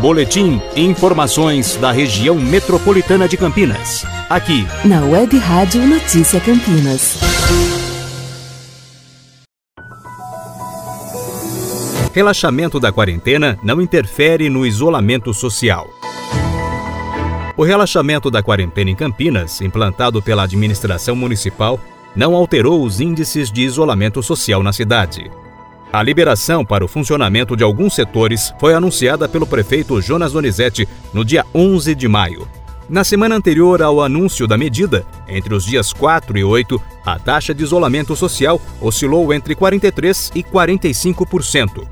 Boletim informações da região metropolitana de Campinas. Aqui, na Web Rádio Notícia Campinas. Relaxamento da quarentena não interfere no isolamento social. O relaxamento da quarentena em Campinas, implantado pela administração municipal, não alterou os índices de isolamento social na cidade. A liberação para o funcionamento de alguns setores foi anunciada pelo prefeito Jonas Donizete no dia 11 de maio. Na semana anterior ao anúncio da medida, entre os dias 4 e 8, a taxa de isolamento social oscilou entre 43% e 45%.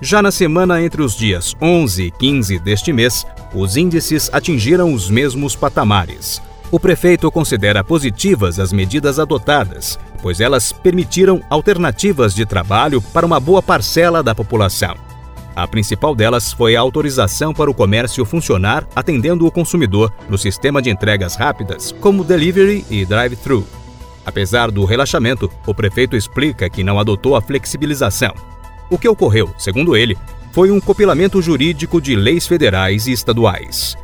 Já na semana entre os dias 11 e 15 deste mês, os índices atingiram os mesmos patamares. O prefeito considera positivas as medidas adotadas, pois elas permitiram alternativas de trabalho para uma boa parcela da população. A principal delas foi a autorização para o comércio funcionar atendendo o consumidor no sistema de entregas rápidas, como delivery e drive-thru. Apesar do relaxamento, o prefeito explica que não adotou a flexibilização. O que ocorreu, segundo ele, foi um compilamento jurídico de leis federais e estaduais.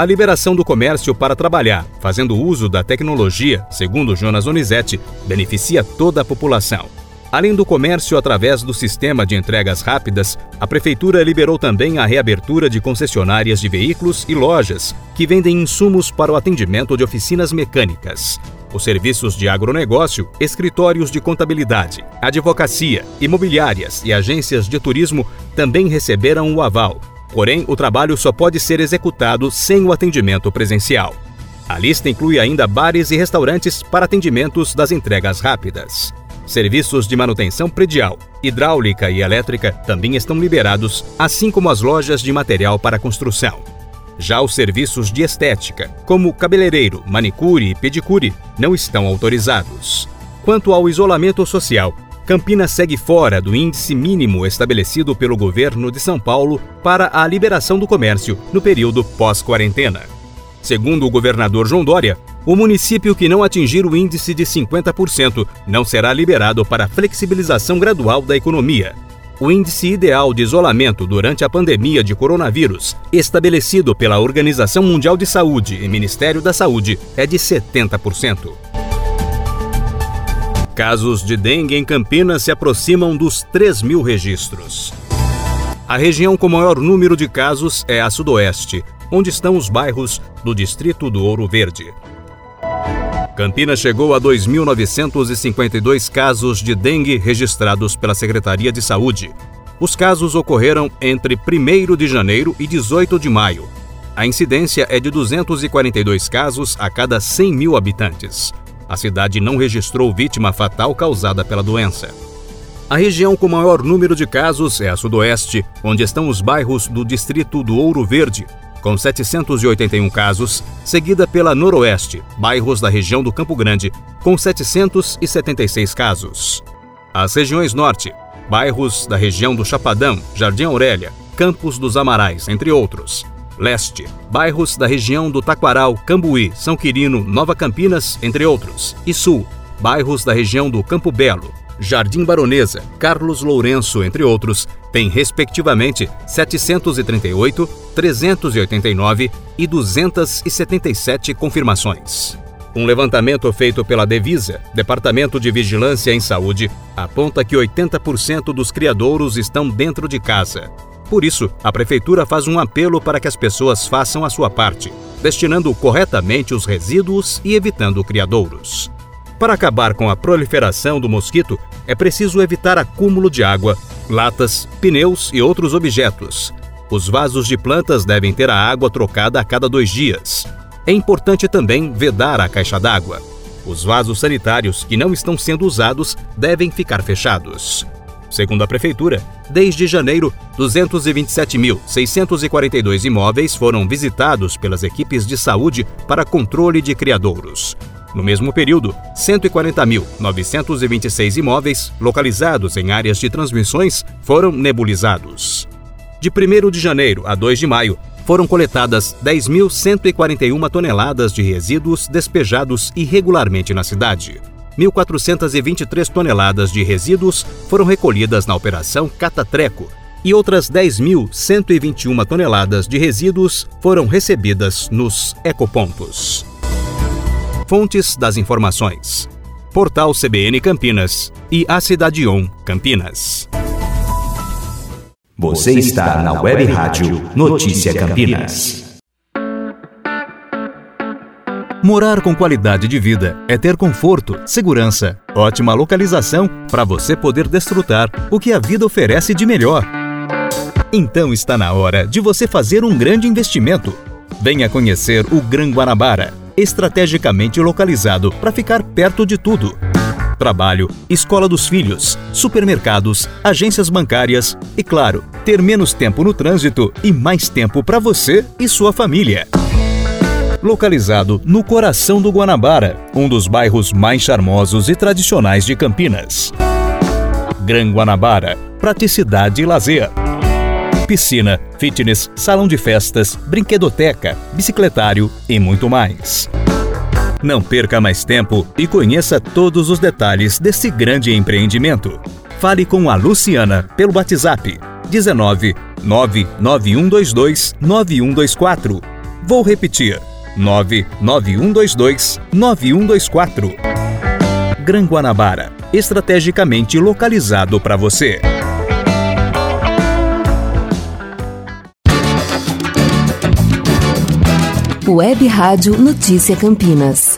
A liberação do comércio para trabalhar, fazendo uso da tecnologia, segundo Jonas Onizete, beneficia toda a população. Além do comércio através do sistema de entregas rápidas, a Prefeitura liberou também a reabertura de concessionárias de veículos e lojas que vendem insumos para o atendimento de oficinas mecânicas. Os serviços de agronegócio, escritórios de contabilidade, advocacia, imobiliárias e agências de turismo também receberam o aval. Porém, o trabalho só pode ser executado sem o atendimento presencial. A lista inclui ainda bares e restaurantes para atendimentos das entregas rápidas. Serviços de manutenção predial, hidráulica e elétrica também estão liberados, assim como as lojas de material para construção. Já os serviços de estética, como cabeleireiro, manicure e pedicure, não estão autorizados. Quanto ao isolamento social, Campinas segue fora do índice mínimo estabelecido pelo governo de São Paulo para a liberação do comércio no período pós-quarentena. Segundo o governador João Dória, o município que não atingir o índice de 50% não será liberado para flexibilização gradual da economia, o índice ideal de isolamento durante a pandemia de coronavírus, estabelecido pela Organização Mundial de Saúde e Ministério da Saúde, é de 70%. Casos de dengue em Campinas se aproximam dos 3 mil registros. A região com maior número de casos é a Sudoeste, onde estão os bairros do Distrito do Ouro Verde. Campinas chegou a 2.952 casos de dengue registrados pela Secretaria de Saúde. Os casos ocorreram entre 1 de janeiro e 18 de maio. A incidência é de 242 casos a cada 100 mil habitantes. A cidade não registrou vítima fatal causada pela doença. A região com maior número de casos é a Sudoeste, onde estão os bairros do Distrito do Ouro Verde, com 781 casos, seguida pela Noroeste, bairros da região do Campo Grande, com 776 casos. As regiões Norte, bairros da região do Chapadão, Jardim Aurélia, Campos dos Amarais, entre outros. Leste, bairros da região do Taquaral, Cambuí, São Quirino, Nova Campinas, entre outros. E Sul, bairros da região do Campo Belo, Jardim Baronesa, Carlos Lourenço, entre outros, têm respectivamente 738, 389 e 277 confirmações. Um levantamento feito pela Devisa, Departamento de Vigilância em Saúde, aponta que 80% dos criadouros estão dentro de casa. Por isso, a Prefeitura faz um apelo para que as pessoas façam a sua parte, destinando corretamente os resíduos e evitando criadouros. Para acabar com a proliferação do mosquito, é preciso evitar acúmulo de água, latas, pneus e outros objetos. Os vasos de plantas devem ter a água trocada a cada dois dias. É importante também vedar a caixa d'água. Os vasos sanitários que não estão sendo usados devem ficar fechados. Segundo a Prefeitura, desde janeiro, 227.642 imóveis foram visitados pelas equipes de saúde para controle de criadouros. No mesmo período, 140.926 imóveis localizados em áreas de transmissões foram nebulizados. De 1 de janeiro a 2 de maio, foram coletadas 10.141 toneladas de resíduos despejados irregularmente na cidade. 1.423 toneladas de resíduos foram recolhidas na Operação Catatreco, e outras 10.121 toneladas de resíduos foram recebidas nos ecopontos. Fontes das informações: Portal CBN Campinas e a Cidade On Campinas. Você está na Web Rádio Notícia Campinas. Morar com qualidade de vida é ter conforto, segurança, ótima localização para você poder desfrutar o que a vida oferece de melhor. Então está na hora de você fazer um grande investimento. Venha conhecer o Gran Guanabara, estrategicamente localizado para ficar perto de tudo. Trabalho, escola dos filhos, supermercados, agências bancárias e, claro, ter menos tempo no trânsito e mais tempo para você e sua família localizado no coração do Guanabara, um dos bairros mais charmosos e tradicionais de Campinas. Gran Guanabara, praticidade e lazer. Piscina, fitness, salão de festas, brinquedoteca, bicicletário e muito mais. Não perca mais tempo e conheça todos os detalhes desse grande empreendimento. Fale com a Luciana pelo WhatsApp 19 99122 9124. Vou repetir 99122 9124. Gran Guanabara, estrategicamente localizado para você. Web Rádio Notícia Campinas.